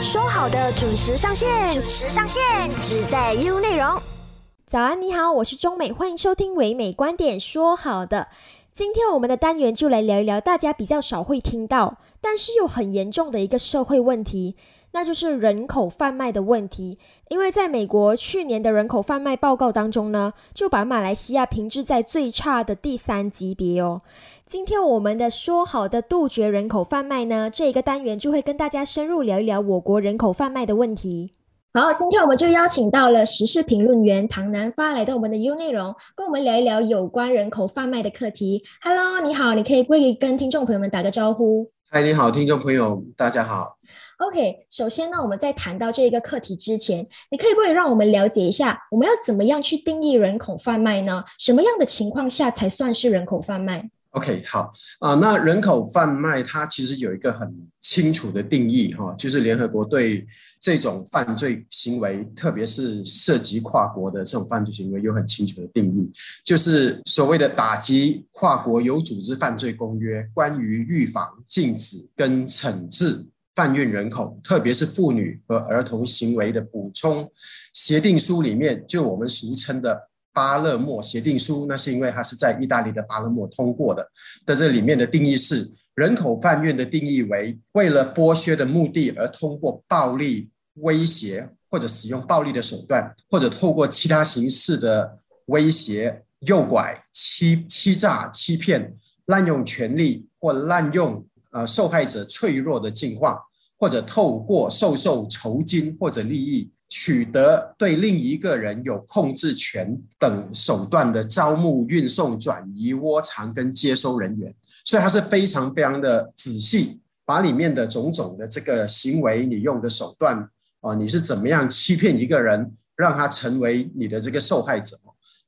说好的准时上线，准时上线，只在 U 内容。早安，你好，我是中美，欢迎收听唯美观点。说好的，今天我们的单元就来聊一聊大家比较少会听到，但是又很严重的一个社会问题。那就是人口贩卖的问题，因为在美国去年的人口贩卖报告当中呢，就把马来西亚评置在最差的第三级别哦。今天我们的说好的杜绝人口贩卖呢，这一个单元就会跟大家深入聊一聊我国人口贩卖的问题。好，今天我们就邀请到了时事评论员唐南发来到我们的 U 内容，跟我们聊一聊有关人口贩卖的课题。Hello，你好，你可以可以跟听众朋友们打个招呼。嗨，你好，听众朋友，大家好。OK，首先呢，我们在谈到这一个课题之前，你可以不可以让我们了解一下，我们要怎么样去定义人口贩卖呢？什么样的情况下才算是人口贩卖？OK，好啊，那人口贩卖它其实有一个很清楚的定义哈，就是联合国对这种犯罪行为，特别是涉及跨国的这种犯罪行为，有很清楚的定义，就是所谓的打击跨国有组织犯罪公约关于预防、禁止跟惩治。贩运人口，特别是妇女和儿童行为的补充协定书里面，就我们俗称的巴勒莫协定书，那是因为它是在意大利的巴勒莫通过的。在这里面的定义是，人口贩运的定义为为了剥削的目的而通过暴力威胁或者使用暴力的手段，或者透过其他形式的威胁、诱拐、欺欺诈、欺骗、滥用权力或滥用。呃，受害者脆弱的境况，或者透过收受酬金或者利益，取得对另一个人有控制权等手段的招募、运送、转移、窝藏跟接收人员，所以他是非常非常的仔细，把里面的种种的这个行为，你用的手段啊，你是怎么样欺骗一个人，让他成为你的这个受害者，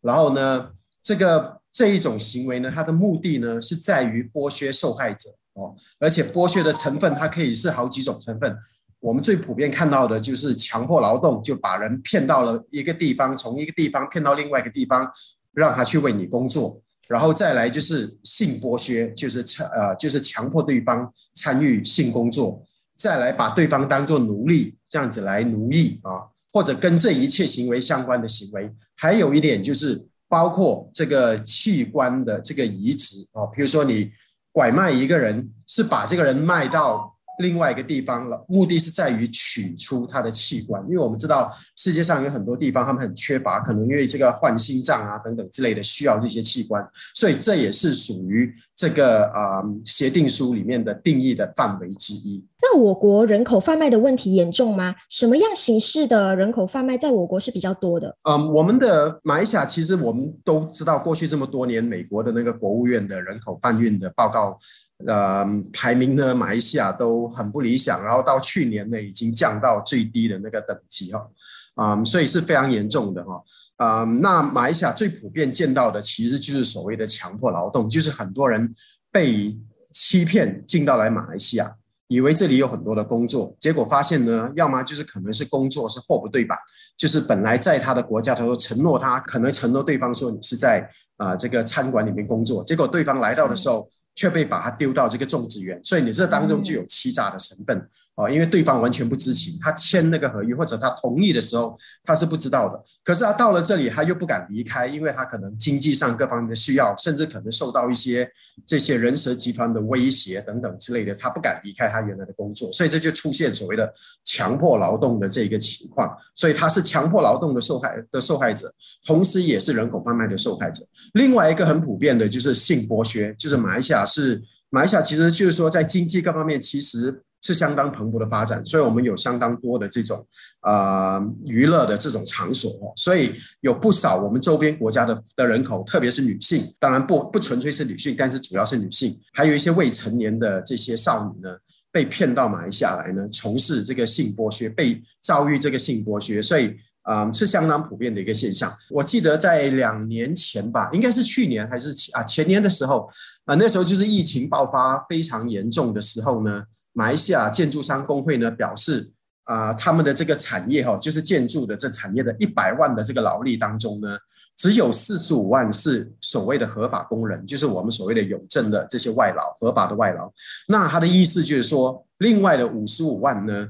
然后呢，这个这一种行为呢，它的目的呢，是在于剥削受害者。哦，而且剥削的成分它可以是好几种成分。我们最普遍看到的就是强迫劳动，就把人骗到了一个地方，从一个地方骗到另外一个地方，让他去为你工作。然后再来就是性剥削，就是呃就是强迫对方参与性工作，再来把对方当做奴隶，这样子来奴役啊，或者跟这一切行为相关的行为。还有一点就是包括这个器官的这个移植啊，比如说你。拐卖一个人是把这个人卖到另外一个地方了，目的是在于取出他的器官，因为我们知道世界上有很多地方他们很缺乏，可能因为这个换心脏啊等等之类的需要这些器官，所以这也是属于这个啊协定书里面的定义的范围之一。那我国人口贩卖的问题严重吗？什么样形式的人口贩卖在我国是比较多的？嗯，我们的马来西亚其实我们都知道，过去这么多年，美国的那个国务院的人口贩运的报告，呃，排名呢，马来西亚都很不理想，然后到去年呢，已经降到最低的那个等级哈，啊，所以是非常严重的哈，啊，那马来西亚最普遍见到的其实就是所谓的强迫劳动，就是很多人被欺骗进到来马来西亚。以为这里有很多的工作，结果发现呢，要么就是可能是工作是货不对版，就是本来在他的国家，他说承诺他可能承诺对方说你是在啊这个餐馆里面工作，结果对方来到的时候却被把它丢到这个种植园，所以你这当中就有欺诈的成分。哦，因为对方完全不知情，他签那个合约或者他同意的时候，他是不知道的。可是他到了这里，他又不敢离开，因为他可能经济上各方面的需要，甚至可能受到一些这些人蛇集团的威胁等等之类的，他不敢离开他原来的工作，所以这就出现所谓的强迫劳动的这一个情况。所以他是强迫劳动的受害的受害者，同时也是人口贩卖的受害者。另外一个很普遍的就是性剥削，就是马来西亚是马来西亚，其实就是说在经济各方面其实。是相当蓬勃的发展，所以我们有相当多的这种呃娱乐的这种场所，所以有不少我们周边国家的的人口，特别是女性，当然不不纯粹是女性，但是主要是女性，还有一些未成年的这些少女呢，被骗到马来西亚来呢，从事这个性剥削，被遭遇这个性剥削，所以啊是相当普遍的一个现象。我记得在两年前吧，应该是去年还是啊前年的时候啊，那时候就是疫情爆发非常严重的时候呢。马来西亚建筑商工会呢表示，啊，他们的这个产业哈，就是建筑的这产业的一百万的这个劳力当中呢，只有四十五万是所谓的合法工人，就是我们所谓的有证的这些外劳，合法的外劳。那他的意思就是说，另外的五十五万呢，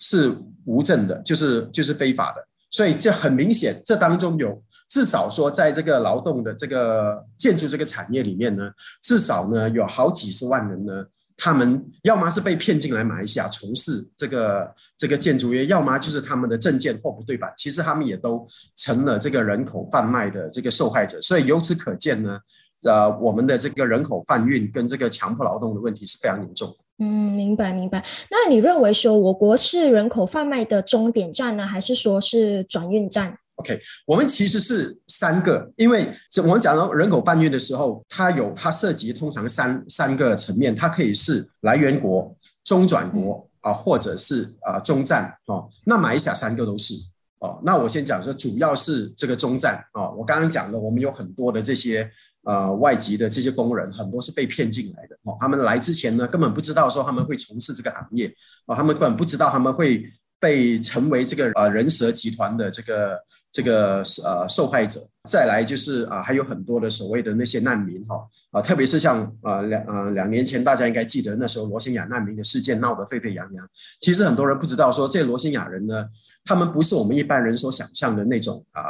是无证的，就是就是非法的。所以这很明显，这当中有至少说，在这个劳动的这个建筑这个产业里面呢，至少呢有好几十万人呢，他们要么是被骗进来马来西亚从事这个这个建筑业，要么就是他们的证件货不对版，其实他们也都成了这个人口贩卖的这个受害者。所以由此可见呢，呃，我们的这个人口贩运跟这个强迫劳动的问题是非常严重。嗯，明白明白。那你认为说我国是人口贩卖的终点站呢，还是说是转运站？OK，我们其实是三个，因为我们讲到人口搬运的时候，它有它涉及通常三三个层面，它可以是来源国、中转国啊，或者是啊中站哦。那马来西亚三个都是哦。那我先讲说，主要是这个中站哦。我刚刚讲了，我们有很多的这些。呃，外籍的这些工人很多是被骗进来的哦。他们来之前呢，根本不知道说他们会从事这个行业哦，他们根本不知道他们会被成为这个呃人蛇集团的这个这个呃受害者。再来就是啊，还有很多的所谓的那些难民哈啊，特别是像呃两呃两年前大家应该记得那时候罗兴亚难民的事件闹得沸沸扬扬。其实很多人不知道说这罗兴亚人呢，他们不是我们一般人所想象的那种啊。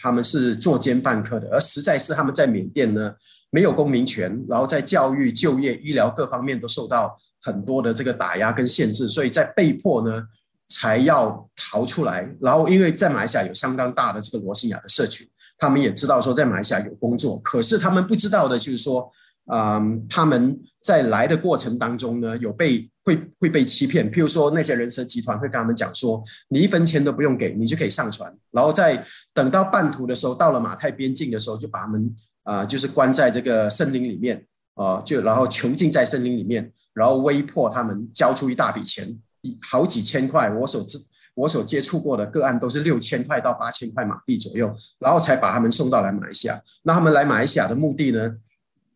他们是作奸犯科的，而实在是他们在缅甸呢没有公民权，然后在教育、就业、医疗各方面都受到很多的这个打压跟限制，所以在被迫呢才要逃出来。然后因为在马来西亚有相当大的这个罗兴亚的社群，他们也知道说在马来西亚有工作，可是他们不知道的就是说。嗯，他们在来的过程当中呢，有被会会被欺骗。譬如说，那些人蛇集团会跟他们讲说，你一分钱都不用给，你就可以上船。然后在等到半途的时候，到了马泰边境的时候，就把他们啊，就是关在这个森林里面啊，就然后囚禁在森林里面，然后威迫他们交出一大笔钱，好几千块。我所知我所接触过的个案都是六千块到八千块马币左右，然后才把他们送到来马来西亚。那他们来马来西亚的目的呢？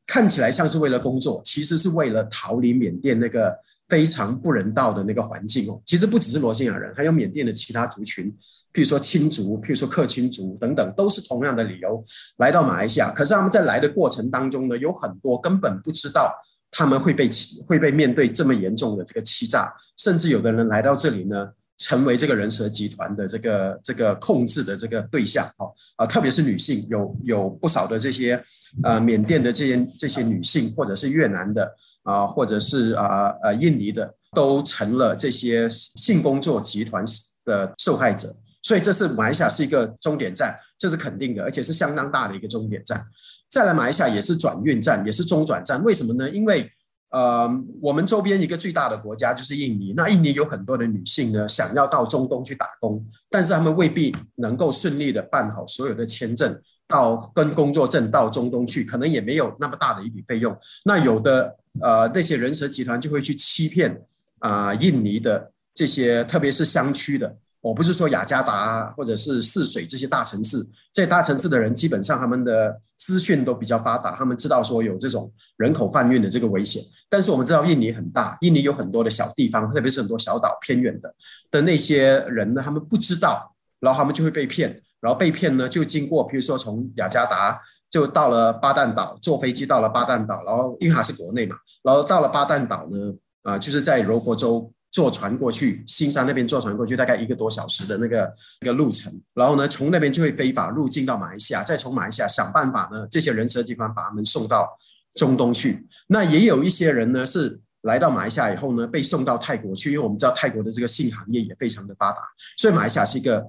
看起来像是为了工作，其实是为了逃离缅甸那个非常不人道的那个环境哦。其实不只是罗兴亚人，还有缅甸的其他族群，譬如说亲族，譬如说克钦族等等，都是同样的理由来到马来西亚。可是他们在来的过程当中呢，有很多根本不知道他们会被欺，会被面对这么严重的这个欺诈，甚至有的人来到这里呢。成为这个人蛇集团的这个这个控制的这个对象，哦啊，特别是女性，有有不少的这些呃缅甸的这些这些女性，或者是越南的啊，或者是啊呃印尼的，都成了这些性工作集团的受害者。所以这是马来西亚是一个终点站，这是肯定的，而且是相当大的一个终点站。再来，马来西亚也是转运站，也是中转站。为什么呢？因为呃，我们周边一个最大的国家就是印尼。那印尼有很多的女性呢，想要到中东去打工，但是她们未必能够顺利的办好所有的签证，到跟工作证到中东去，可能也没有那么大的一笔费用。那有的呃那些人蛇集团就会去欺骗啊印尼的这些，特别是乡区的。我不是说雅加达或者是泗水这些大城市，在大城市的人基本上他们的资讯都比较发达，他们知道说有这种人口贩运的这个危险。但是我们知道印尼很大，印尼有很多的小地方，特别是很多小岛偏远的的那些人呢，他们不知道，然后他们就会被骗，然后被骗呢就经过，比如说从雅加达就到了巴旦岛，坐飞机到了巴旦岛，然后因为它是国内嘛，然后到了巴旦岛呢，啊就是在柔佛州。坐船过去，新山那边坐船过去，大概一个多小时的那个那个路程。然后呢，从那边就会非法入境到马来西亚，再从马来西亚想办法呢，这些人蛇集团把他们送到中东去。那也有一些人呢，是来到马来西亚以后呢，被送到泰国去，因为我们知道泰国的这个性行业也非常的发达，所以马来西亚是一个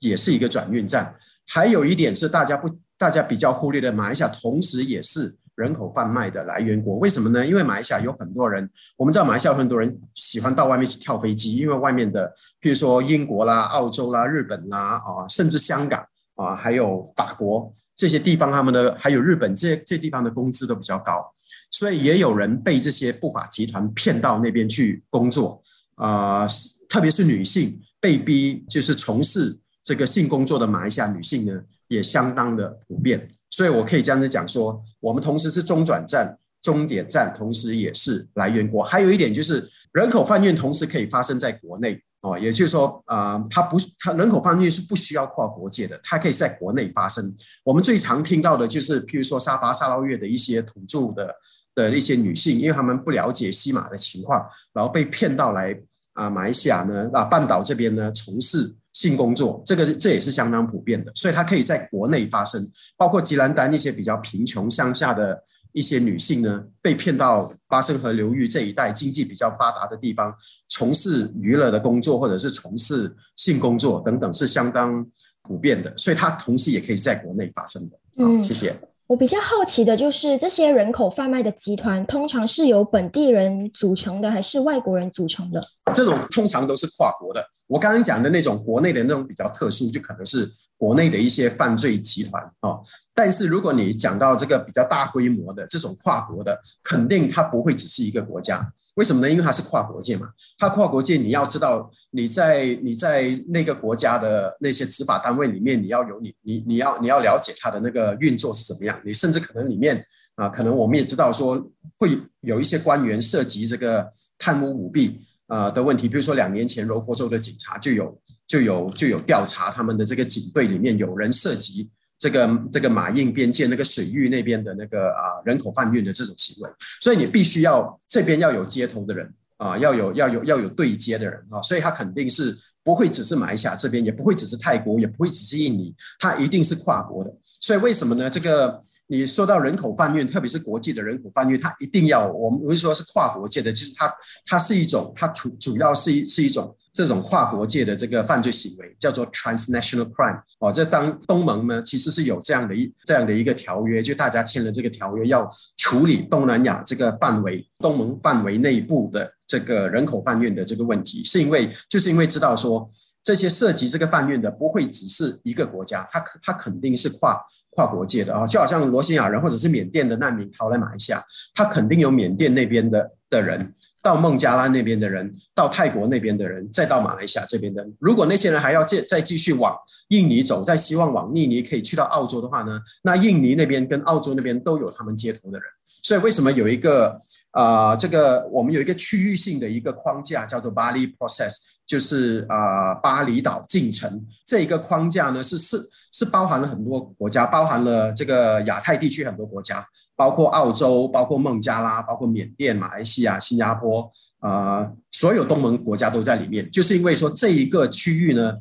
也是一个转运站。还有一点是大家不大家比较忽略的，马来西亚同时也是。人口贩卖的来源国，为什么呢？因为马来西亚有很多人，我们知道马来西亚有很多人喜欢到外面去跳飞机，因为外面的，譬如说英国啦、澳洲啦、日本啦啊，甚至香港啊，还有法国这些地方，他们的还有日本这这地方的工资都比较高，所以也有人被这些不法集团骗到那边去工作啊，特别是女性被逼就是从事这个性工作的马来西亚女性呢，也相当的普遍。所以，我可以这样子讲说，我们同时是中转站、终点站，同时也是来源国。还有一点就是，人口贩运同时可以发生在国内哦，也就是说，啊，它不，它人口贩运是不需要跨国界的，它可以在国内发生。我们最常听到的就是，譬如说沙巴、沙捞越的一些土著的的一些女性，因为他们不了解西马的情况，然后被骗到来啊马来西亚呢啊半岛这边呢从事性工作，这个这也是相当普遍的，所以它可以在国内发生，包括吉兰丹一些比较贫穷乡下的。一些女性呢，被骗到巴生河流域这一带经济比较发达的地方，从事娱乐的工作，或者是从事性工作等等，是相当普遍的。所以它同时也可以在国内发生的。嗯，谢谢。我比较好奇的就是，这些人口贩卖的集团通常是由本地人组成的，还是外国人组成的？这种通常都是跨国的。我刚刚讲的那种国内的那种比较特殊，就可能是国内的一些犯罪集团哦。但是如果你讲到这个比较大规模的这种跨国的，肯定它不会只是一个国家。为什么呢？因为它是跨国界嘛。它跨国界，你要知道你在你在那个国家的那些执法单位里面，你要有你你你要你要了解它的那个运作是怎么样。你甚至可能里面啊，可能我们也知道说会有一些官员涉及这个贪污舞弊啊的问题。比如说两年前柔佛州的警察就有就有就有调查他们的这个警队里面有人涉及。这个这个马印边界那个水域那边的那个啊人口贩运的这种行为，所以你必须要这边要有接头的人啊，要有要有要有对接的人啊，所以他肯定是不会只是马来西亚这边，也不会只是泰国，也不会只是印尼，它一定是跨国的。所以为什么呢？这个你说到人口贩运，特别是国际的人口贩运，它一定要我们不会说是跨国界的，就是它它是一种，它主主要是一是一种。这种跨国界的这个犯罪行为叫做 transnational crime 哦，这当东盟呢其实是有这样的一这样的一个条约，就大家签了这个条约，要处理东南亚这个范围东盟范围内部的这个人口贩运的这个问题，是因为就是因为知道说这些涉及这个贩运的不会只是一个国家，它它肯定是跨跨国界的。啊，就好像罗兴亚人或者是缅甸的难民逃来马来西亚，他肯定有缅甸那边的的人。到孟加拉那边的人，到泰国那边的人，再到马来西亚这边的。如果那些人还要再再继续往印尼走，再希望往印尼可以去到澳洲的话呢？那印尼那边跟澳洲那边都有他们接头的人。所以为什么有一个啊，这个我们有一个区域性的一个框架叫做巴黎 process，就是啊巴厘岛进程这一个框架呢是是是包含了很多国家，包含了这个亚太地区很多国家。包括澳洲，包括孟加拉，包括缅甸、马来西亚、新加坡，啊，所有东盟国家都在里面。就是因为说这一个区域呢，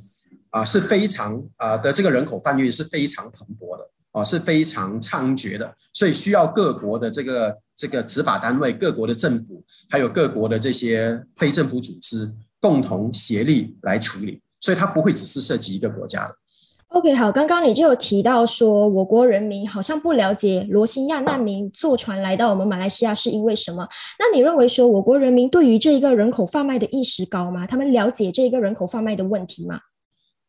啊是非常啊的这个人口贩运是非常蓬勃的，啊是非常猖獗的，所以需要各国的这个这个执法单位、各国的政府，还有各国的这些非政府组织共同协力来处理，所以它不会只是涉及一个国家的。OK，好，刚刚你就有提到说，我国人民好像不了解罗兴亚难民坐船来到我们马来西亚是因为什么？那你认为说，我国人民对于这一个人口贩卖的意识高吗？他们了解这一个人口贩卖的问题吗？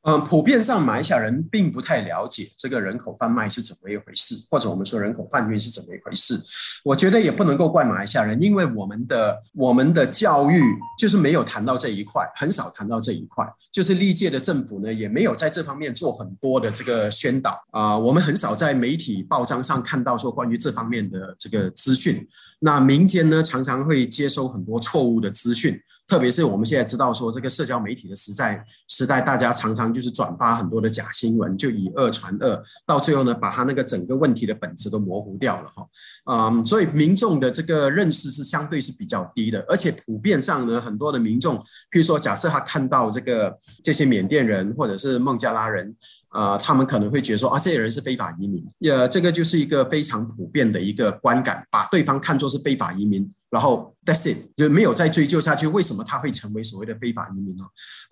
嗯，普遍上马来西亚人并不太了解这个人口贩卖是怎么一回事，或者我们说人口贩运是怎么一回事。我觉得也不能够怪马来西亚人，因为我们的我们的教育就是没有谈到这一块，很少谈到这一块。就是历届的政府呢，也没有在这方面做很多的这个宣导啊。我们很少在媒体报章上看到说关于这方面的这个资讯。那民间呢，常常会接收很多错误的资讯。特别是我们现在知道说，这个社交媒体的时代，时代大家常常就是转发很多的假新闻，就以讹传讹，到最后呢，把他那个整个问题的本质都模糊掉了哈。嗯，所以民众的这个认识是相对是比较低的，而且普遍上呢，很多的民众，譬如说，假设他看到这个这些缅甸人或者是孟加拉人。啊，他们可能会觉得说啊，这些人是非法移民，呃，这个就是一个非常普遍的一个观感，把对方看作是非法移民，然后 that's it，就没有再追究下去，为什么他会成为所谓的非法移民呢？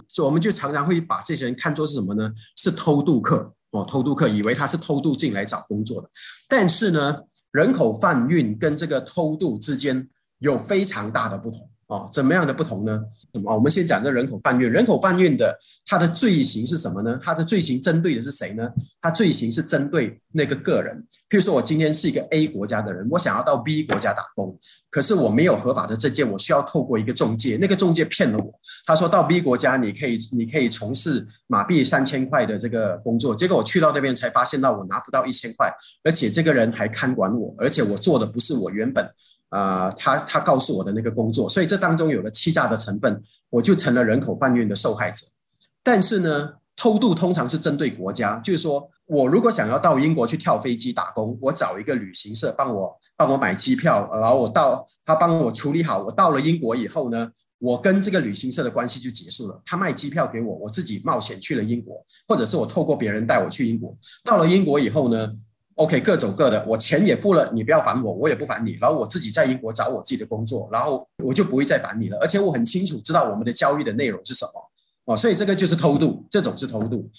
所以我们就常常会把这些人看作是什么呢？是偷渡客哦，偷渡客，以为他是偷渡进来找工作的，但是呢，人口贩运跟这个偷渡之间有非常大的不同。哦，怎么样的不同呢？什么？我们先讲这人口贩运。人口贩运的它的罪行是什么呢？它的罪行针对的是谁呢？它罪行是针对那个个人。譬如说，我今天是一个 A 国家的人，我想要到 B 国家打工，可是我没有合法的证件，我需要透过一个中介。那个中介骗了我，他说到 B 国家你可以你可以从事马币三千块的这个工作，结果我去到那边才发现到我拿不到一千块，而且这个人还看管我，而且我做的不是我原本。啊，他他告诉我的那个工作，所以这当中有了欺诈的成分，我就成了人口贩运的受害者。但是呢，偷渡通常是针对国家，就是说我如果想要到英国去跳飞机打工，我找一个旅行社帮我帮我买机票，然后我到他帮我处理好，我到了英国以后呢，我跟这个旅行社的关系就结束了。他卖机票给我，我自己冒险去了英国，或者是我透过别人带我去英国。到了英国以后呢，OK，各走各的，我钱也付了，你不要烦我，我也不烦你。然后我自己在英国找我自己的工作，然后我就不会再烦你了。而且我很清楚知道我们的交易的内容是什么哦，所以这个就是偷渡，这种是偷渡。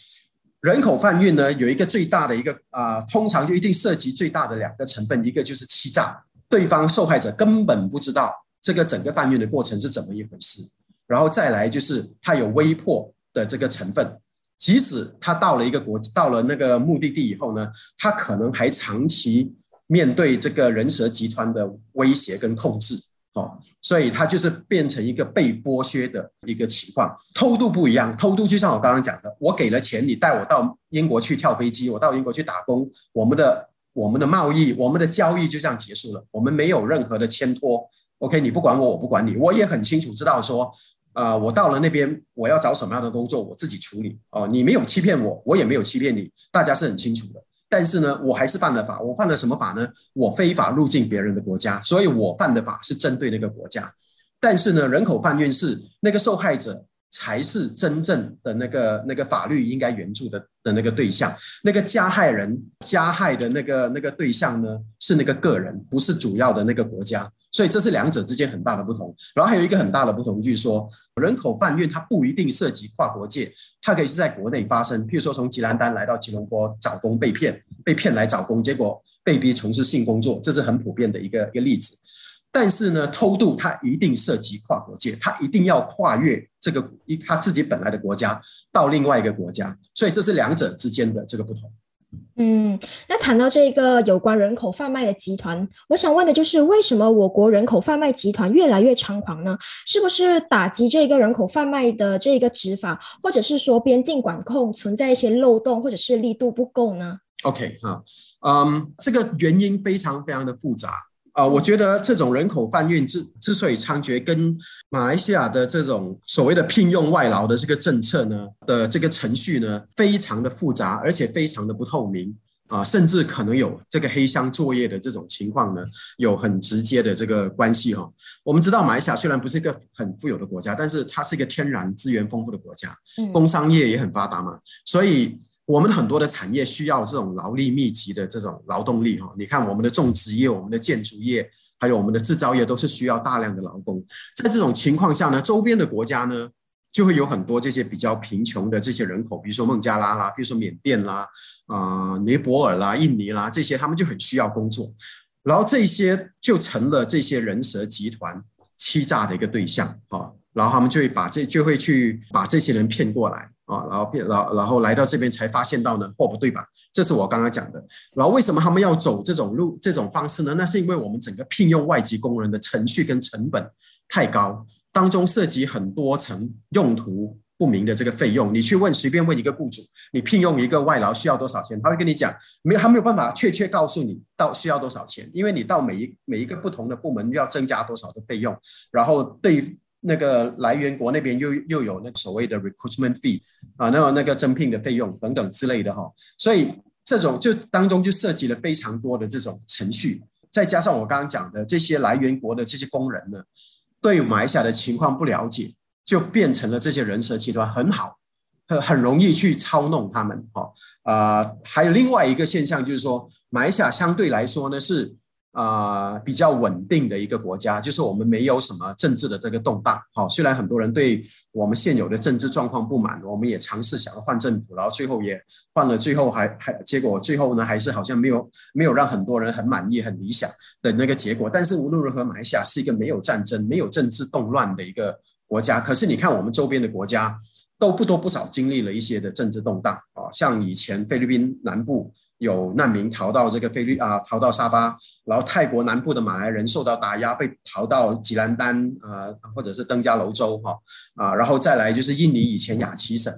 人口贩运呢，有一个最大的一个啊，通常就一定涉及最大的两个成分，一个就是欺诈，对方受害者根本不知道这个整个贩运的过程是怎么一回事，然后再来就是他有威迫的这个成分，即使他到了一个国，到了那个目的地以后呢，他可能还长期面对这个人蛇集团的威胁跟控制。哦，所以他就是变成一个被剥削的一个情况。偷渡不一样，偷渡就像我刚刚讲的，我给了钱，你带我到英国去跳飞机，我到英国去打工，我们的我们的贸易，我们的交易就这样结束了，我们没有任何的牵拖。OK，你不管我，我不管你，我也很清楚知道说，呃，我到了那边，我要找什么样的工作，我自己处理。哦，你没有欺骗我，我也没有欺骗你，大家是很清楚的。但是呢，我还是犯了法。我犯了什么法呢？我非法入境别人的国家，所以我犯的法是针对那个国家。但是呢，人口贩运是那个受害者才是真正的那个那个法律应该援助的的那个对象。那个加害人加害的那个那个对象呢，是那个个人，不是主要的那个国家。所以这是两者之间很大的不同，然后还有一个很大的不同就是说，人口贩运它不一定涉及跨国界，它可以是在国内发生。譬如说从吉兰丹来到吉隆坡找工被骗，被骗来找工，结果被逼从事性工作，这是很普遍的一个一个例子。但是呢，偷渡它一定涉及跨国界，它一定要跨越这个一他自己本来的国家到另外一个国家，所以这是两者之间的这个不同。嗯，那谈到这个有关人口贩卖的集团，我想问的就是，为什么我国人口贩卖集团越来越猖狂呢？是不是打击这个人口贩卖的这个执法，或者是说边境管控存在一些漏洞，或者是力度不够呢？OK，好，嗯，这个原因非常非常的复杂。啊，我觉得这种人口贩运之之所以猖獗，跟马来西亚的这种所谓的聘用外劳的这个政策呢的这个程序呢，非常的复杂，而且非常的不透明啊，甚至可能有这个黑箱作业的这种情况呢，有很直接的这个关系哈。我们知道马来西亚虽然不是一个很富有的国家，但是它是一个天然资源丰富的国家，工商业也很发达嘛，所以。我们很多的产业需要这种劳力密集的这种劳动力哈，你看我们的种植业、我们的建筑业，还有我们的制造业，都是需要大量的劳工。在这种情况下呢，周边的国家呢，就会有很多这些比较贫穷的这些人口，比如说孟加拉啦，比如说缅甸啦，啊，尼泊尔啦、印尼啦这些，他们就很需要工作，然后这些就成了这些人蛇集团欺诈的一个对象啊，然后他们就会把这就会去把这些人骗过来。啊，然后骗，然后然后来到这边才发现到呢，货不对版，这是我刚刚讲的。然后为什么他们要走这种路、这种方式呢？那是因为我们整个聘用外籍工人的程序跟成本太高，当中涉及很多层用途不明的这个费用。你去问随便问一个雇主，你聘用一个外劳需要多少钱，他会跟你讲，没有，他没有办法确切告诉你到需要多少钱，因为你到每一每一个不同的部门要增加多少的费用，然后对。那个来源国那边又又有那所谓的 recruitment fee 啊，那有那个征聘的费用等等之类的哈，所以这种就当中就涉及了非常多的这种程序，再加上我刚刚讲的这些来源国的这些工人呢，对马来西亚的情况不了解，就变成了这些人蛇集团很好，很很容易去操弄他们哈啊，还有另外一个现象就是说，马来西亚相对来说呢是。啊，比较稳定的一个国家，就是我们没有什么政治的这个动荡。好，虽然很多人对我们现有的政治状况不满，我们也尝试想要换政府，然后最后也换了，最后还还结果最后呢，还是好像没有没有让很多人很满意、很理想的那个结果。但是无论如何，马来西亚是一个没有战争、没有政治动乱的一个国家。可是你看，我们周边的国家都不多不少经历了一些的政治动荡啊，像以前菲律宾南部。有难民逃到这个菲律啊，逃到沙巴，然后泰国南部的马来人受到打压，被逃到吉兰丹啊，或者是登加楼州哈啊，然后再来就是印尼以前雅琪省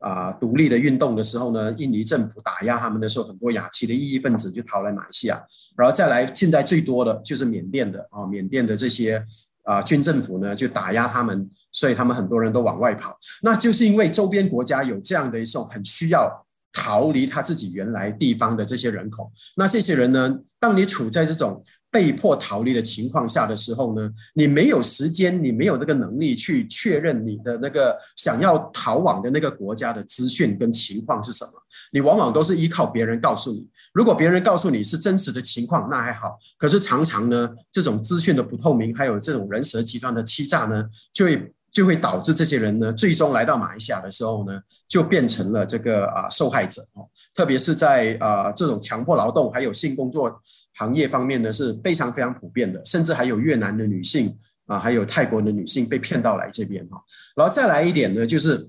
啊独立的运动的时候呢，印尼政府打压他们的时候，很多雅琪的异议分子就逃来马来西亚，然后再来现在最多的就是缅甸的啊，缅甸的这些啊军政府呢就打压他们，所以他们很多人都往外跑，那就是因为周边国家有这样的一种很需要。逃离他自己原来地方的这些人口，那这些人呢？当你处在这种被迫逃离的情况下的时候呢，你没有时间，你没有那个能力去确认你的那个想要逃往的那个国家的资讯跟情况是什么。你往往都是依靠别人告诉你。如果别人告诉你是真实的情况，那还好。可是常常呢，这种资讯的不透明，还有这种人蛇集团的欺诈呢，就会就会导致这些人呢，最终来到马来西亚的时候呢，就变成了这个啊受害者哦。特别是在啊这种强迫劳动还有性工作。行业方面呢是非常非常普遍的，甚至还有越南的女性啊，还有泰国的女性被骗到来这边哈。然后再来一点呢，就是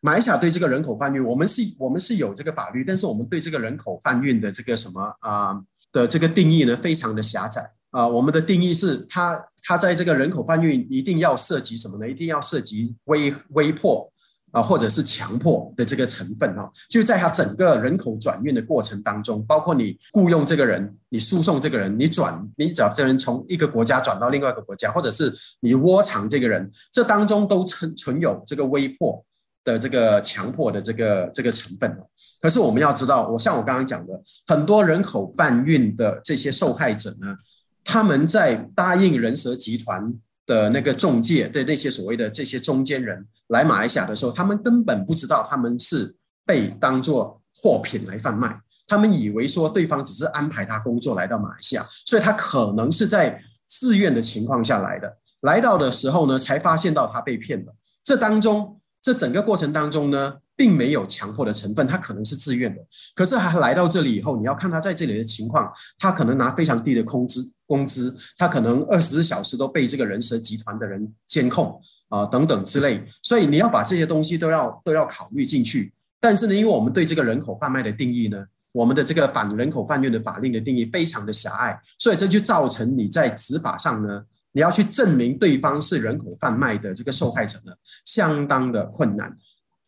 马来西亚对这个人口贩运，我们是我们是有这个法律，但是我们对这个人口贩运的这个什么啊的这个定义呢，非常的狭窄啊。我们的定义是，它它在这个人口贩运一定要涉及什么呢？一定要涉及威威迫。啊，或者是强迫的这个成分哈，就在他整个人口转运的过程当中，包括你雇佣这个人，你输送这个人，你转你找这人从一个国家转到另外一个国家，或者是你窝藏这个人，这当中都存存有这个威迫的这个强迫的这个这个成分可是我们要知道，我像我刚刚讲的，很多人口贩运的这些受害者呢，他们在答应人蛇集团。的那个中介的那些所谓的这些中间人来马来西亚的时候，他们根本不知道他们是被当作货品来贩卖，他们以为说对方只是安排他工作来到马来西亚，所以他可能是在自愿的情况下来的。来到的时候呢，才发现到他被骗了。这当中，这整个过程当中呢。并没有强迫的成分，他可能是自愿的。可是他来到这里以后，你要看他在这里的情况，他可能拿非常低的工资，工资，他可能二十四小时都被这个人蛇集团的人监控啊，等等之类。所以你要把这些东西都要都要考虑进去。但是呢，因为我们对这个人口贩卖的定义呢，我们的这个反人口贩运的法令的定义非常的狭隘，所以这就造成你在执法上呢，你要去证明对方是人口贩卖的这个受害者呢，相当的困难。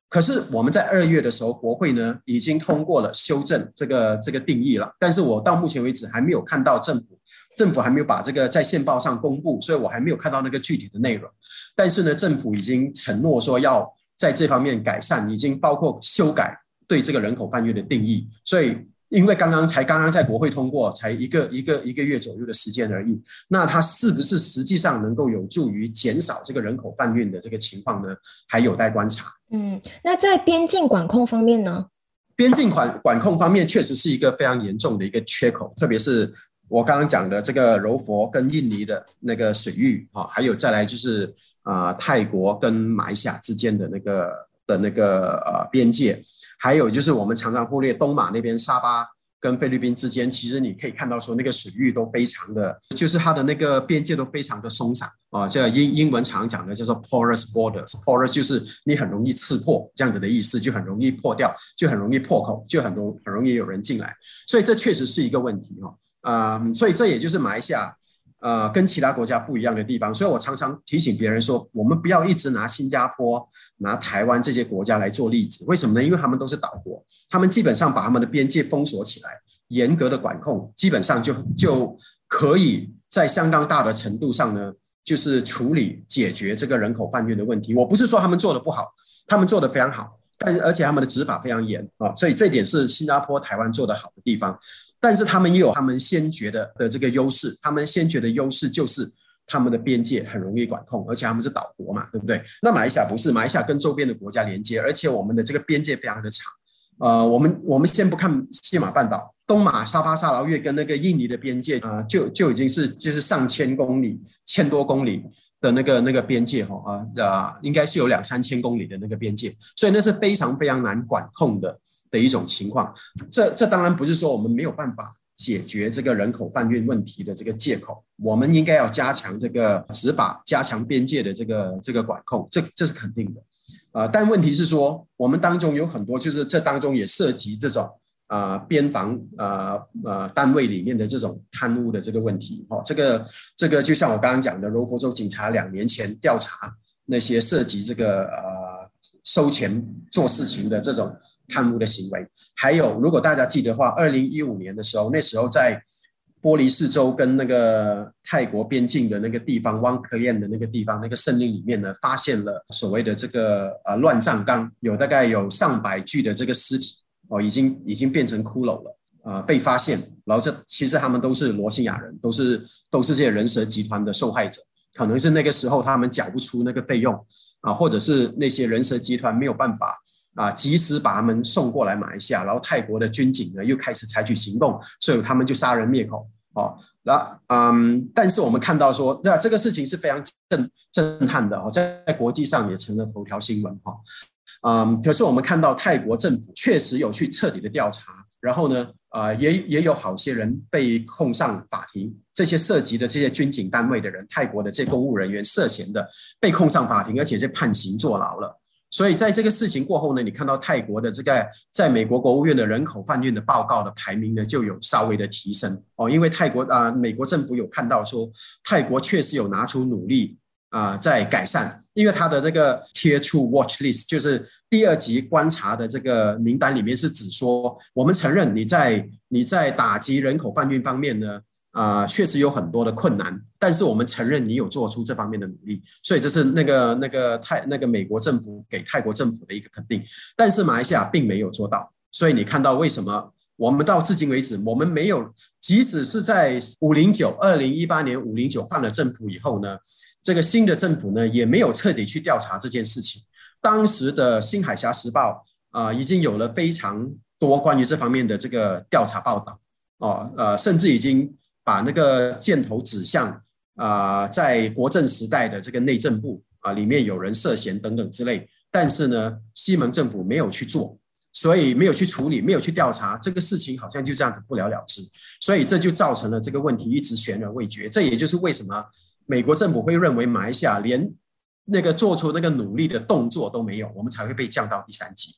可是我们在二月的时候，国会呢已经通过了修正这个这个定义了。但是我到目前为止还没有看到政府政府还没有把这个在宪报上公布，所以我还没有看到那个具体的内容。但是呢，政府已经承诺说要在这方面改善，已经包括修改对这个人口贩运的定义，所以。因为刚刚才刚刚在国会通过，才一个一个一个月左右的时间而已。那它是不是实际上能够有助于减少这个人口贩运的这个情况呢？还有待观察。嗯，那在边境管控方面呢？边境管管控方面确实是一个非常严重的一个缺口，特别是我刚刚讲的这个柔佛跟印尼的那个水域啊，还有再来就是啊泰国跟马来西亚之间的那个的那个呃边界。还有就是，我们常常忽略东马那边沙巴跟菲律宾之间，其实你可以看到说，那个水域都非常的，就是它的那个边界都非常的松散啊。这英英文常讲的叫做 porous borders，porous 就是你很容易刺破这样子的意思，就很容易破掉，就很容易破口，就很容很容易有人进来。所以这确实是一个问题哈。啊，所以这也就是马来西亚。呃，跟其他国家不一样的地方，所以我常常提醒别人说，我们不要一直拿新加坡、拿台湾这些国家来做例子。为什么呢？因为他们都是岛国，他们基本上把他们的边界封锁起来，严格的管控，基本上就就可以在相当大的程度上呢，就是处理解决这个人口贩运的问题。我不是说他们做的不好，他们做的非常好，但而且他们的执法非常严啊，所以这点是新加坡、台湾做的好的地方。但是他们也有他们先觉的的这个优势，他们先觉的优势就是他们的边界很容易管控，而且他们是岛国嘛，对不对？那马来西亚不是，马来西亚跟周边的国家连接，而且我们的这个边界非常的长。呃，我们我们先不看西马半岛，东马沙巴、沙劳越跟那个印尼的边界啊，就就已经是就是上千公里、千多公里的那个那个边界哈啊啊，应该是有两三千公里的那个边界，所以那是非常非常难管控的。的一种情况，这这当然不是说我们没有办法解决这个人口贩运问题的这个借口，我们应该要加强这个执法，加强边界的这个这个管控，这这是肯定的，啊，但问题是说，我们当中有很多，就是这当中也涉及这种啊边防啊呃单位里面的这种贪污的这个问题，哦，这个这个就像我刚刚讲的，柔佛州警察两年前调查那些涉及这个呃收钱做事情的这种。贪污的行为，还有，如果大家记得话，二零一五年的时候，那时候在玻璃市州跟那个泰国边境的那个地方，汪克练的那个地方，那个森林里面呢，发现了所谓的这个呃乱葬岗，有大概有上百具的这个尸体哦，已经已经变成骷髅了呃被发现，然后这其实他们都是罗兴亚人，都是都是这些人蛇集团的受害者，可能是那个时候他们缴不出那个费用啊，或者是那些人蛇集团没有办法啊及时把他们送过来马来西亚，然后泰国的军警呢又开始采取行动，所以他们就杀人灭口哦。那嗯，但是我们看到说，那这个事情是非常震震撼的哦，在在国际上也成了头条新闻哈。嗯，可是我们看到泰国政府确实有去彻底的调查，然后呢，呃，也也有好些人被控上法庭，这些涉及的这些军警单位的人，泰国的这公务人员涉嫌的被控上法庭，而且是判刑坐牢了。所以在这个事情过后呢，你看到泰国的这个在美国国务院的人口贩运的报告的排名呢，就有稍微的提升哦，因为泰国啊，美国政府有看到说，泰国确实有拿出努力啊，在改善，因为它的这个 Tier Two Watch List 就是第二级观察的这个名单里面是指说，我们承认你在你在打击人口贩运方面呢。啊，确实有很多的困难，但是我们承认你有做出这方面的努力，所以这是那个那个泰那个美国政府给泰国政府的一个肯定。但是马来西亚并没有做到，所以你看到为什么我们到至今为止，我们没有，即使是在五零九二零一八年五零九换了政府以后呢，这个新的政府呢也没有彻底去调查这件事情。当时的新海峡时报啊，已经有了非常多关于这方面的这个调查报道哦，呃，甚至已经。把那个箭头指向啊，在国政时代的这个内政部啊，里面有人涉嫌等等之类，但是呢，西蒙政府没有去做，所以没有去处理，没有去调查这个事情，好像就这样子不了了之，所以这就造成了这个问题一直悬而未决。这也就是为什么美国政府会认为马来西亚连那个做出那个努力的动作都没有，我们才会被降到第三级。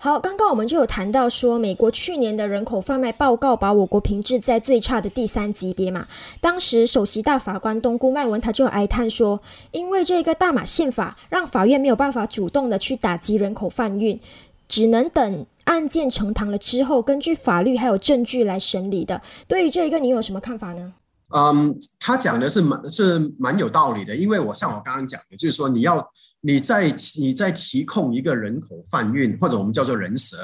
好，刚刚我们就有谈到说，美国去年的人口贩卖报告把我国评至在最差的第三级别嘛。当时首席大法官东姑麦文他就哀叹说，因为这个大马宪法让法院没有办法主动的去打击人口贩运，只能等案件呈堂了之后，根据法律还有证据来审理的。对于这一个，你有什么看法呢？嗯，他讲的是蛮是蛮有道理的，因为我像我刚刚讲的，就是说你要。你在你在提控一个人口贩运或者我们叫做人蛇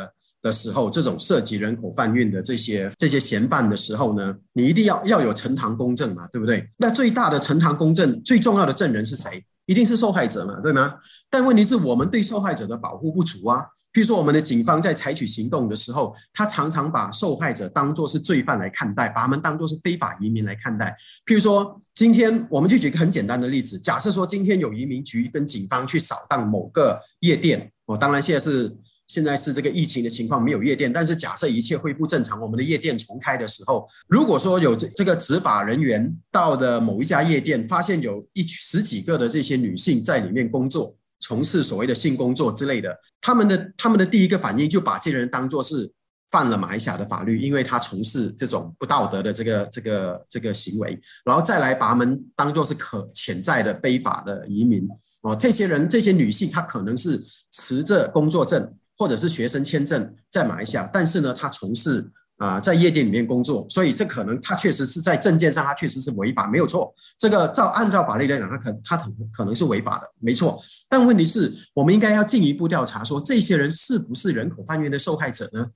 的时候，这种涉及人口贩运的这些这些嫌犯的时候呢，你一定要要有呈堂公证嘛，对不对？那最大的呈堂公证最重要的证人是谁？一定是受害者嘛，对吗？但问题是我们对受害者的保护不足啊。譬如说，我们的警方在采取行动的时候，他常常把受害者当作是罪犯来看待，把他们当作是非法移民来看待。譬如说，今天我们就举个很简单的例子，假设说今天有移民局跟警方去扫荡某个夜店，哦，当然现在是。现在是这个疫情的情况，没有夜店。但是假设一切恢复正常，我们的夜店重开的时候，如果说有这这个执法人员到的某一家夜店，发现有一十几个的这些女性在里面工作，从事所谓的性工作之类的，他们的他们的第一个反应就把这些人当作是犯了马来西亚的法律，因为他从事这种不道德的这个这个这个行为，然后再来把他们当作是可潜在的非法的移民哦。这些人这些女性，她可能是持着工作证。或者是学生签证在马来西亚，但是呢，他从事啊在夜店里面工作，所以这可能他确实是在证件上，他确实是违法，没有错。这个照按照法律来讲，他可他可可能是违法的，没错。但问题是，我们应该要进一步调查，说这些人是不是人口贩运的受害者呢？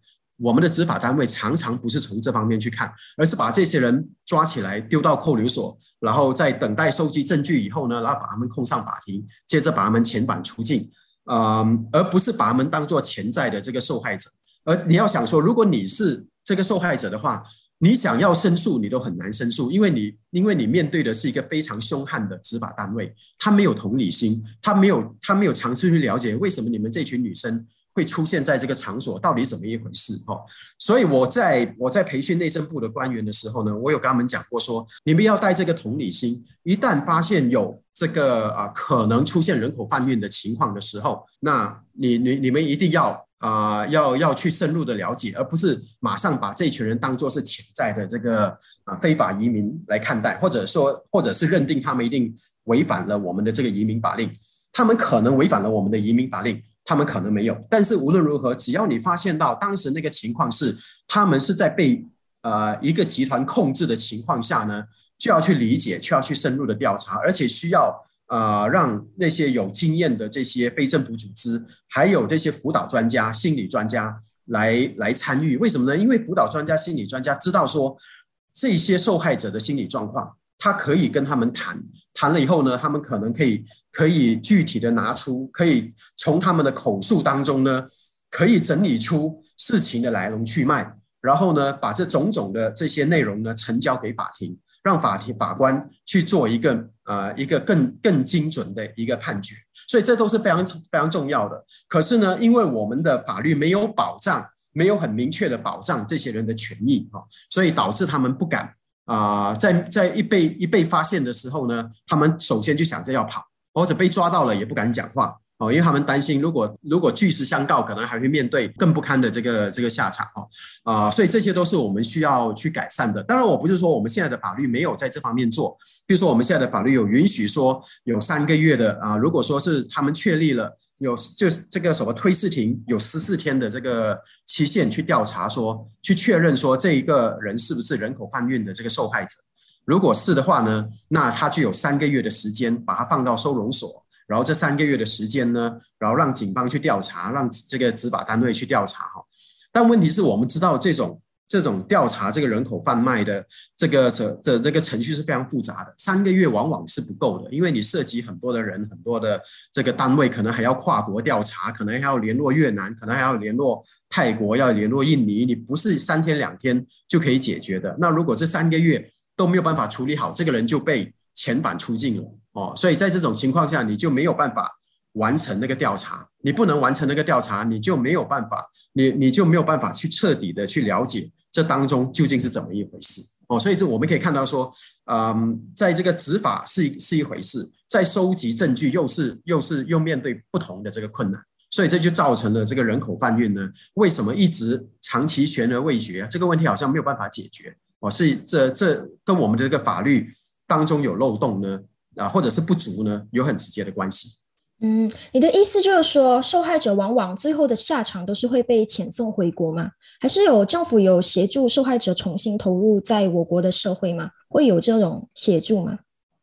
我们的执法单位常常不是从这方面去看，而是把这些人抓起来丢到扣留所，然后在等待收集证据以后呢，然后把他们控上法庭，接着把他们遣返出境。嗯，而不是把他们当做潜在的这个受害者。而你要想说，如果你是这个受害者的话，你想要申诉，你都很难申诉，因为你因为你面对的是一个非常凶悍的执法单位，他没有同理心，他没有他没有尝试去了解为什么你们这群女生。会出现在这个场所，到底怎么一回事？哈，所以我在我在培训内政部的官员的时候呢，我有跟他们讲过，说你们要带这个同理心，一旦发现有这个啊可能出现人口贩运的情况的时候，那你你你们一定要啊要要去深入的了解，而不是马上把这群人当做是潜在的这个啊非法移民来看待，或者说或者是认定他们一定违反了我们的这个移民法令，他们可能违反了我们的移民法令。他们可能没有，但是无论如何，只要你发现到当时那个情况是他们是在被呃一个集团控制的情况下呢，就要去理解，就要去深入的调查，而且需要啊，让那些有经验的这些非政府组织，还有这些辅导专家、心理专家来来参与。为什么呢？因为辅导专家、心理专家知道说这些受害者的心理状况，他可以跟他们谈，谈了以后呢，他们可能可以可以具体的拿出，可以从他们的口述当中呢，可以整理出事情的来龙去脉，然后呢，把这种种的这些内容呢，呈交给法庭。让法庭法官去做一个呃一个更更精准的一个判决，所以这都是非常非常重要的。可是呢，因为我们的法律没有保障，没有很明确的保障这些人的权益啊，所以导致他们不敢啊，在在一被一被发现的时候呢，他们首先就想着要跑，或者被抓到了也不敢讲话。哦，因为他们担心，如果如果据实相告，可能还会面对更不堪的这个这个下场哦，啊，所以这些都是我们需要去改善的。当然，我不是说我们现在的法律没有在这方面做，比如说我们现在的法律有允许说有三个月的啊，如果说是他们确立了有就是这个什么推事庭有十四天的这个期限去调查，说去确认说这一个人是不是人口贩运的这个受害者，如果是的话呢，那他就有三个月的时间把他放到收容所。然后这三个月的时间呢，然后让警方去调查，让这个执法单位去调查哈。但问题是我们知道这种这种调查这个人口贩卖的这个这这这个程序是非常复杂的，三个月往往是不够的，因为你涉及很多的人，很多的这个单位可能还要跨国调查，可能还要联络越南，可能还要联络泰国，要联络印尼，你不是三天两天就可以解决的。那如果这三个月都没有办法处理好，这个人就被遣返出境了。哦，所以在这种情况下，你就没有办法完成那个调查。你不能完成那个调查，你就没有办法，你你就没有办法去彻底的去了解这当中究竟是怎么一回事。哦，所以这我们可以看到说，嗯，在这个执法是一是一回事，在收集证据又是又是又面对不同的这个困难，所以这就造成了这个人口贩运呢，为什么一直长期悬而未决？这个问题好像没有办法解决。哦，是这这跟我们的这个法律当中有漏洞呢？啊，或者是不足呢，有很直接的关系。嗯，你的意思就是说，受害者往往最后的下场都是会被遣送回国吗？还是有政府有协助受害者重新投入在我国的社会吗？会有这种协助吗？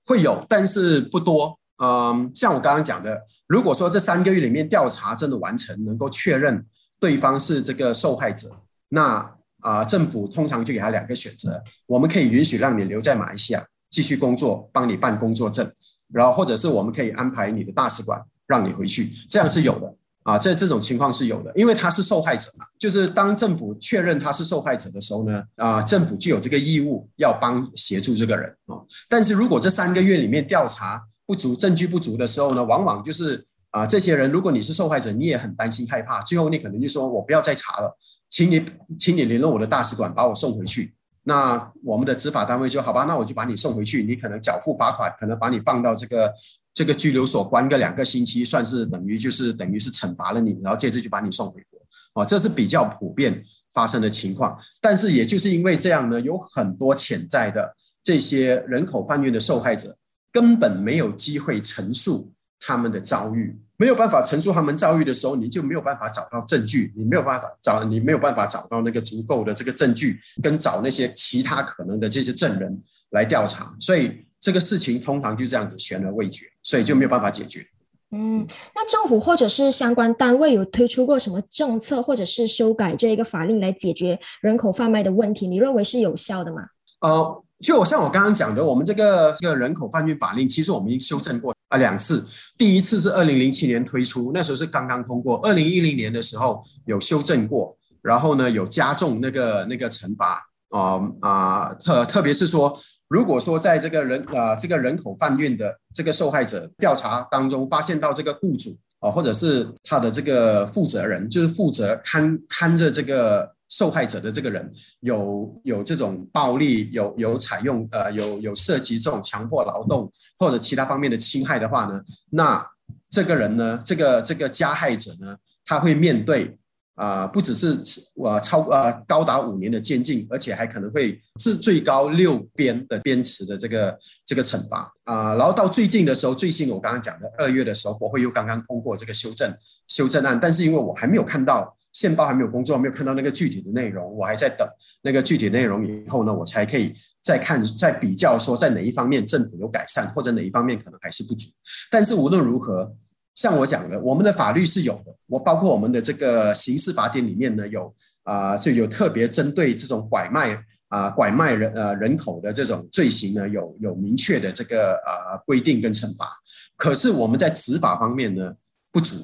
会有，但是不多。嗯，像我刚刚讲的，如果说这三个月里面调查真的完成，能够确认对方是这个受害者，那啊，政府通常就给他两个选择：我们可以允许让你留在马来西亚。继续工作，帮你办工作证，然后或者是我们可以安排你的大使馆让你回去，这样是有的啊。这这种情况是有的，因为他是受害者嘛。就是当政府确认他是受害者的时候呢，啊，政府就有这个义务要帮协助这个人啊。但是如果这三个月里面调查不足、证据不足的时候呢，往往就是啊，这些人如果你是受害者，你也很担心害怕，最后你可能就说我不要再查了，请你请你联络我的大使馆把我送回去。那我们的执法单位就好吧，那我就把你送回去，你可能缴付罚款，可能把你放到这个这个拘留所关个两个星期，算是等于就是等于是惩罚了你，然后接着就把你送回国，哦，这是比较普遍发生的情况。但是也就是因为这样呢，有很多潜在的这些人口贩运的受害者根本没有机会陈述他们的遭遇。没有办法陈述他们遭遇的时候，你就没有办法找到证据，你没有办法找，你没有办法找到那个足够的这个证据，跟找那些其他可能的这些证人来调查，所以这个事情通常就这样子悬而未决，所以就没有办法解决。嗯，那政府或者是相关单位有推出过什么政策，或者是修改这一个法令来解决人口贩卖的问题？你认为是有效的吗？呃，就像我刚刚讲的，我们这个这个人口贩运法令，其实我们已经修正过。啊，两次，第一次是二零零七年推出，那时候是刚刚通过。二零一零年的时候有修正过，然后呢有加重那个那个惩罚啊啊，特特别是说，如果说在这个人啊这个人口贩运的这个受害者调查当中发现到这个雇主啊，或者是他的这个负责人，就是负责看看着这个。受害者的这个人有有这种暴力，有有采用呃有有涉及这种强迫劳动或者其他方面的侵害的话呢，那这个人呢，这个这个加害者呢，他会面对啊不只是呃超呃高达五年的监禁，而且还可能会是最高六边的鞭笞的这个这个惩罚啊。然后到最近的时候，最近我刚刚讲的二月的时候，国会又刚刚通过这个修正修正案，但是因为我还没有看到。现报还没有工作，没有看到那个具体的内容，我还在等那个具体内容以后呢，我才可以再看再比较说在哪一方面政府有改善，或者哪一方面可能还是不足。但是无论如何，像我讲的，我们的法律是有的，我包括我们的这个刑事法典里面呢有啊，就有特别针对这种拐卖啊拐卖人呃人口的这种罪行呢有有明确的这个呃规定跟惩罚。可是我们在执法方面呢不足。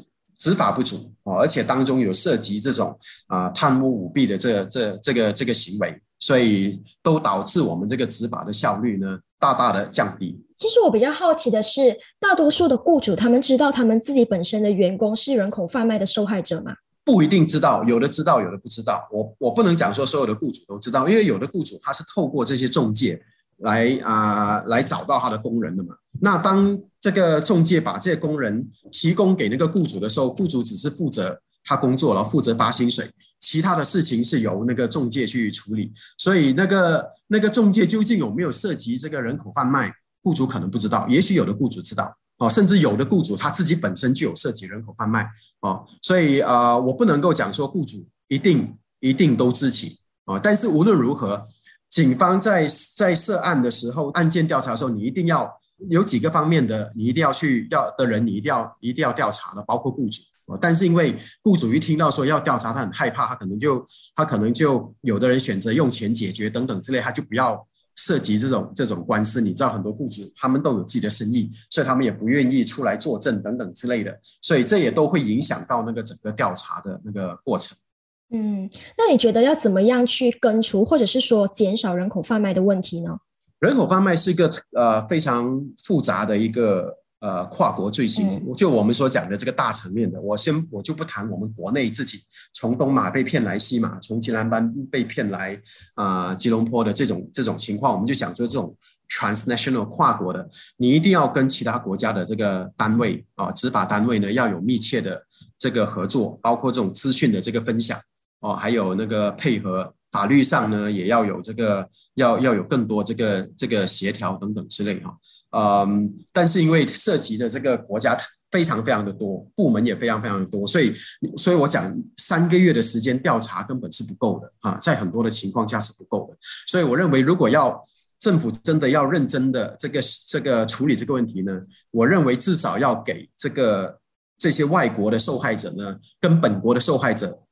执法不足哦，而且当中有涉及这种啊贪污舞弊的这这这个这个行为，所以都导致我们这个执法的效率呢大大的降低。其实我比较好奇的是，大多数的雇主他们知道他们自己本身的员工是人口贩卖的受害者吗？不一定知道，有的知道，有的不知道。我我不能讲说所有的雇主都知道，因为有的雇主他是透过这些中介来啊来找到他的工人的嘛。那当这个中介把这些工人提供给那个雇主的时候，雇主只是负责他工作，然后负责发薪水，其他的事情是由那个中介去处理。所以那个那个中介究竟有没有涉及这个人口贩卖，雇主可能不知道，也许有的雇主知道哦，甚至有的雇主他自己本身就有涉及人口贩卖哦。所以呃，我不能够讲说雇主一定一定都知情哦。但是无论如何，警方在在涉案的时候，案件调查的时候，你一定要。有几个方面的，你一定要去调的人，你一定要一定要调查的，包括雇主但是因为雇主一听到说要调查，他很害怕，他可能就他可能就有的人选择用钱解决等等之类，他就不要涉及这种这种官司。你知道很多雇主他们都有自己的生意，所以他们也不愿意出来作证等等之类的，所以这也都会影响到那个整个调查的那个过程。嗯，那你觉得要怎么样去根除或者是说减少人口贩卖的问题呢？人口贩卖是一个呃非常复杂的一个呃跨国罪行，就我们所讲的这个大层面的，我先我就不谈我们国内自己从东马被骗来西马，从吉兰班被骗来啊吉隆坡的这种这种情况，我们就想说这种 transnational 跨国的，你一定要跟其他国家的这个单位啊执法单位呢要有密切的这个合作，包括这种资讯的这个分享哦，还有那个配合。法律上呢，也要有这个，要要有更多这个这个协调等等之类哈，嗯，但是因为涉及的这个国家非常非常的多，部门也非常非常的多，所以所以我讲三个月的时间调查根本是不够的啊，在很多的情况下是不够的，所以我认为如果要政府真的要认真的这个这个处理这个问题呢，我认为至少要给这个这些外国的受害者呢，跟本国的受害者。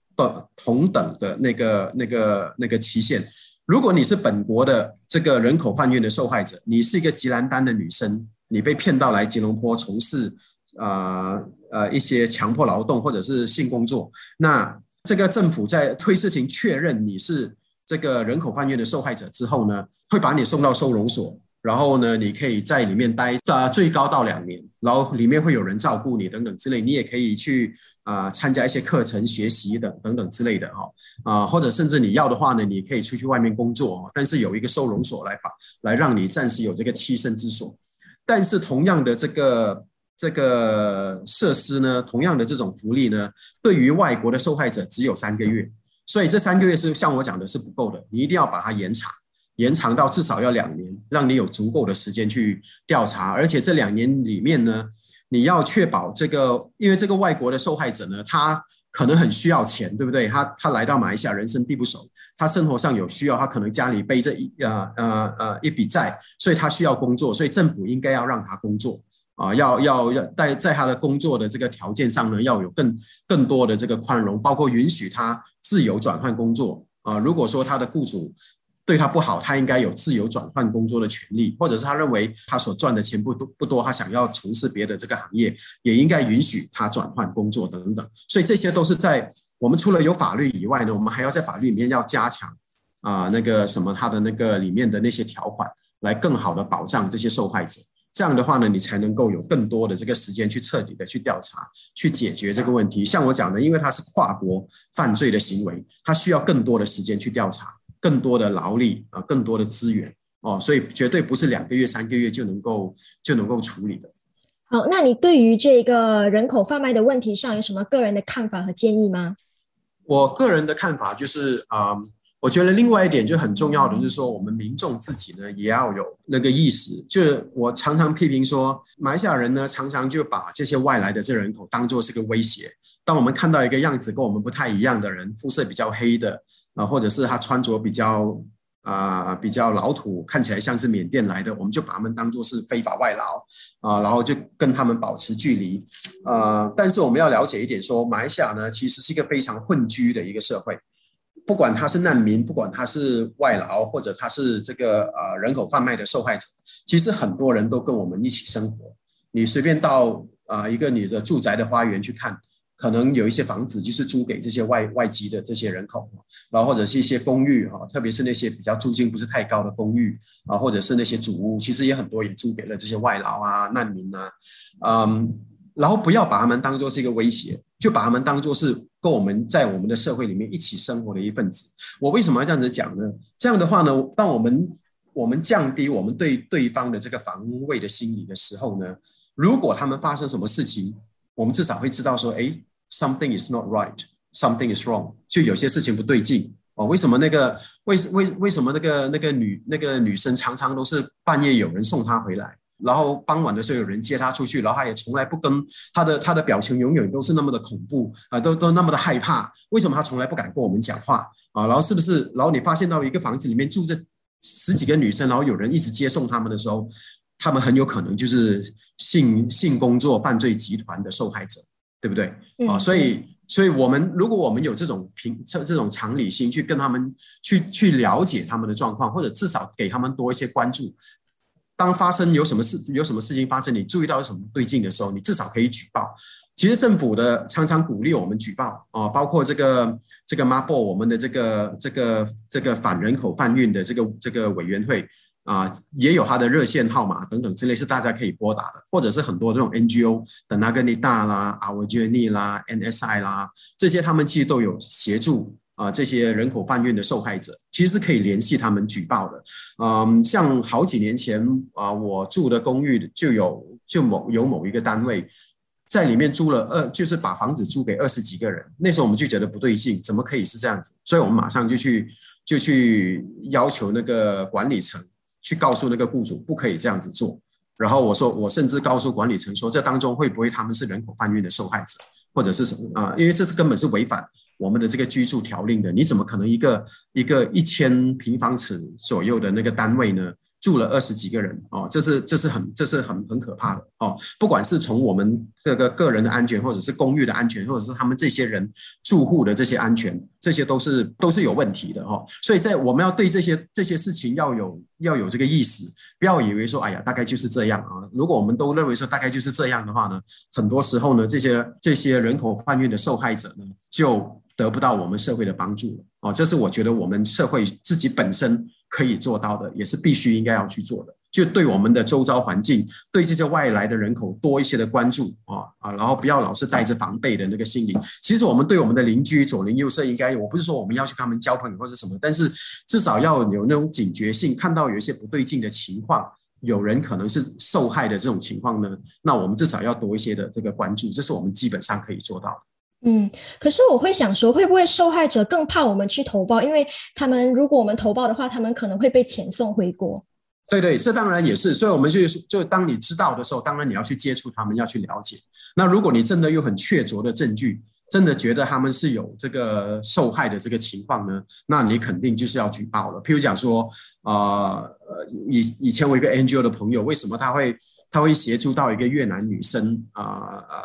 同等的那个、那个、那个期限。如果你是本国的这个人口贩运的受害者，你是一个吉兰丹的女生，你被骗到来吉隆坡从事啊呃一些强迫劳动或者是性工作，那这个政府在推事情确认你是这个人口贩运的受害者之后呢，会把你送到收容所。然后呢，你可以在里面待啊，最高到两年，然后里面会有人照顾你等等之类，你也可以去啊参加一些课程学习的等等之类的哈啊，或者甚至你要的话呢，你可以出去外面工作，但是有一个收容所来把来让你暂时有这个栖身之所。但是同样的这个这个设施呢，同样的这种福利呢，对于外国的受害者只有三个月，所以这三个月是像我讲的是不够的，你一定要把它延长。延长到至少要两年，让你有足够的时间去调查，而且这两年里面呢，你要确保这个，因为这个外国的受害者呢，他可能很需要钱，对不对？他他来到马来西亚，人生地不熟，他生活上有需要，他可能家里背着一呃呃呃一笔债，所以他需要工作，所以政府应该要让他工作啊，要要要在在他的工作的这个条件上呢，要有更更多的这个宽容，包括允许他自由转换工作啊。如果说他的雇主，对他不好，他应该有自由转换工作的权利，或者是他认为他所赚的钱不多不多，他想要从事别的这个行业，也应该允许他转换工作等等。所以这些都是在我们除了有法律以外呢，我们还要在法律里面要加强啊那个什么他的那个里面的那些条款，来更好的保障这些受害者。这样的话呢，你才能够有更多的这个时间去彻底的去调查，去解决这个问题。像我讲的，因为它是跨国犯罪的行为，它需要更多的时间去调查。更多的劳力啊，更多的资源哦，所以绝对不是两个月、三个月就能够就能够处理的。好，那你对于这个人口贩卖的问题上有什么个人的看法和建议吗？我个人的看法就是啊，我觉得另外一点就很重要的就是说，我们民众自己呢也要有那个意识。就是我常常批评说，马来西亚人呢常常就把这些外来的这人口当做是个威胁。当我们看到一个样子跟我们不太一样的人，肤色比较黑的啊，或者是他穿着比较啊比较老土，看起来像是缅甸来的，我们就把他们当作是非法外劳啊，然后就跟他们保持距离。呃，但是我们要了解一点，说马来西亚呢，其实是一个非常混居的一个社会。不管他是难民，不管他是外劳，或者他是这个呃人口贩卖的受害者，其实很多人都跟我们一起生活。你随便到啊一个你的住宅的花园去看，可能有一些房子就是租给这些外外籍的这些人口，然后或者是一些公寓哈，特别是那些比较租金不是太高的公寓啊，或者是那些主屋，其实也很多也租给了这些外劳啊、难民啊，嗯，然后不要把他们当做是一个威胁。就把他们当做是跟我们在我们的社会里面一起生活的一份子。我为什么要这样子讲呢？这样的话呢，当我们我们降低我们对对方的这个防卫的心理的时候呢，如果他们发生什么事情，我们至少会知道说，哎，something is not right，something is wrong，就有些事情不对劲哦。为什么那个为为为什么那个那个女那个女生常常都是半夜有人送她回来？然后傍晚的时候有人接她出去，然后她也从来不跟她的她的表情永远都是那么的恐怖啊，都都那么的害怕。为什么他从来不敢跟我们讲话啊？然后是不是？然后你发现到一个房子里面住着十几个女生，然后有人一直接送他们的时候，他们很有可能就是性性工作犯罪集团的受害者，对不对？啊，所以所以我们如果我们有这种平这这种常理心去跟他们去去了解他们的状况，或者至少给他们多一些关注。当发生有什么事有什么事情发生，你注意到有什么对劲的时候，你至少可以举报。其实政府的常常鼓励我们举报啊，包括这个这个 MABO 我们的这个这个这个反人口贩运的这个这个委员会啊，也有它的热线号码等等之类是大家可以拨打的，或者是很多这种 NGO 的那个尼大啦、阿维杰尼啦、NSI 啦，这些他们其实都有协助。啊，这些人口贩运的受害者其实可以联系他们举报的。嗯，像好几年前啊，我住的公寓就有就某有某一个单位在里面租了二，就是把房子租给二十几个人。那时候我们就觉得不对劲，怎么可以是这样子？所以我们马上就去就去要求那个管理层去告诉那个雇主不可以这样子做。然后我说，我甚至告诉管理层说，这当中会不会他们是人口贩运的受害者，或者是什么啊？因为这是根本是违反。我们的这个居住条令的，你怎么可能一个一个一千平方尺左右的那个单位呢？住了二十几个人哦，这是这是很这是很很可怕的哦。不管是从我们这个个人的安全，或者是公寓的安全，或者是他们这些人住户的这些安全，这些都是都是有问题的哈。所以在我们要对这些这些事情要有要有这个意识，不要以为说哎呀大概就是这样啊。如果我们都认为说大概就是这样的话呢，很多时候呢，这些这些人口贩运的受害者呢就。得不到我们社会的帮助了哦，这是我觉得我们社会自己本身可以做到的，也是必须应该要去做的。就对我们的周遭环境，对这些外来的人口多一些的关注啊啊，然后不要老是带着防备的那个心理。其实我们对我们的邻居左邻右舍，应该我不是说我们要去跟他们交朋友或者什么，但是至少要有那种警觉性，看到有一些不对劲的情况，有人可能是受害的这种情况呢，那我们至少要多一些的这个关注，这是我们基本上可以做到的。嗯，可是我会想说，会不会受害者更怕我们去投报？因为他们如果我们投报的话，他们可能会被遣送回国。对对，这当然也是。所以我们就就当你知道的时候，当然你要去接触他们，要去了解。那如果你真的有很确凿的证据，真的觉得他们是有这个受害的这个情况呢，那你肯定就是要举报了。譬如讲说，呃呃，以以前我一个 NGO 的朋友，为什么他会他会协助到一个越南女生啊啊？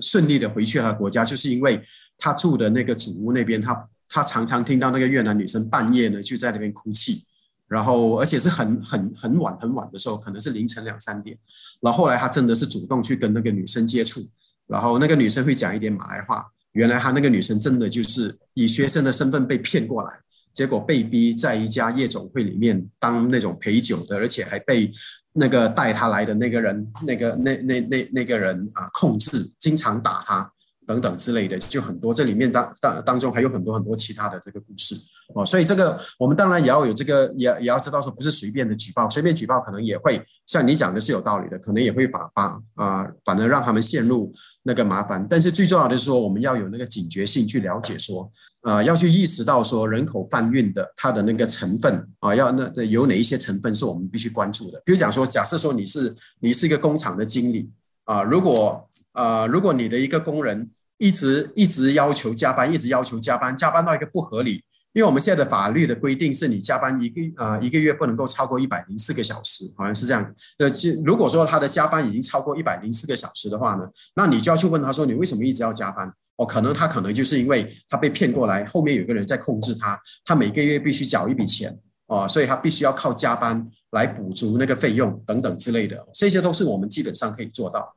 顺利的回去他的国家，就是因为他住的那个主屋那边，他他常常听到那个越南女生半夜呢就在那边哭泣，然后而且是很很很晚很晚的时候，可能是凌晨两三点。然后后来他真的是主动去跟那个女生接触，然后那个女生会讲一点马来话，原来他那个女生真的就是以学生的身份被骗过来。结果被逼在一家夜总会里面当那种陪酒的，而且还被那个带他来的那个人，那个那那那那个人啊控制，经常打他等等之类的，就很多。这里面当当当中还有很多很多其他的这个故事哦，所以这个我们当然也要有这个，也也要知道说不是随便的举报，随便举报可能也会像你讲的是有道理的，可能也会把把啊反而让他们陷入那个麻烦。但是最重要的是说，我们要有那个警觉性去了解说。啊，要去意识到说人口贩运的它的那个成分啊，要那有哪一些成分是我们必须关注的？比如讲说，假设说你是你是一个工厂的经理啊，如果呃如果你的一个工人一直一直要求加班，一直要求加班，加班到一个不合理。因为我们现在的法律的规定是你加班一个呃一个月不能够超过一百零四个小时，好像是这样。呃，就如果说他的加班已经超过一百零四个小时的话呢，那你就要去问他说你为什么一直要加班？哦，可能他可能就是因为他被骗过来，后面有个人在控制他，他每个月必须缴一笔钱哦，所以他必须要靠加班来补足那个费用等等之类的，这些都是我们基本上可以做到。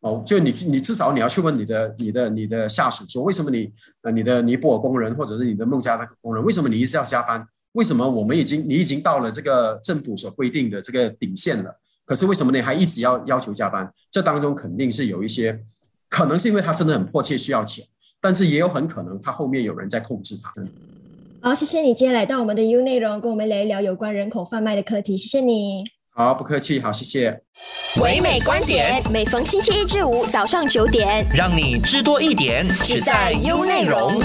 哦，就你你至少你要去问你的你的你的下属说，为什么你呃你的尼泊尔工人或者是你的孟加拉工人，为什么你一直要加班？为什么我们已经你已经到了这个政府所规定的这个顶线了，可是为什么你还一直要要求加班？这当中肯定是有一些，可能是因为他真的很迫切需要钱，但是也有很可能他后面有人在控制他。好，谢谢你今天来到我们的 U 内容，跟我们聊一聊有关人口贩卖的课题。谢谢你。好，不客气，好，谢谢。唯美观点，每逢星期一至五早上九点，让你知多一点，只在 U 内容。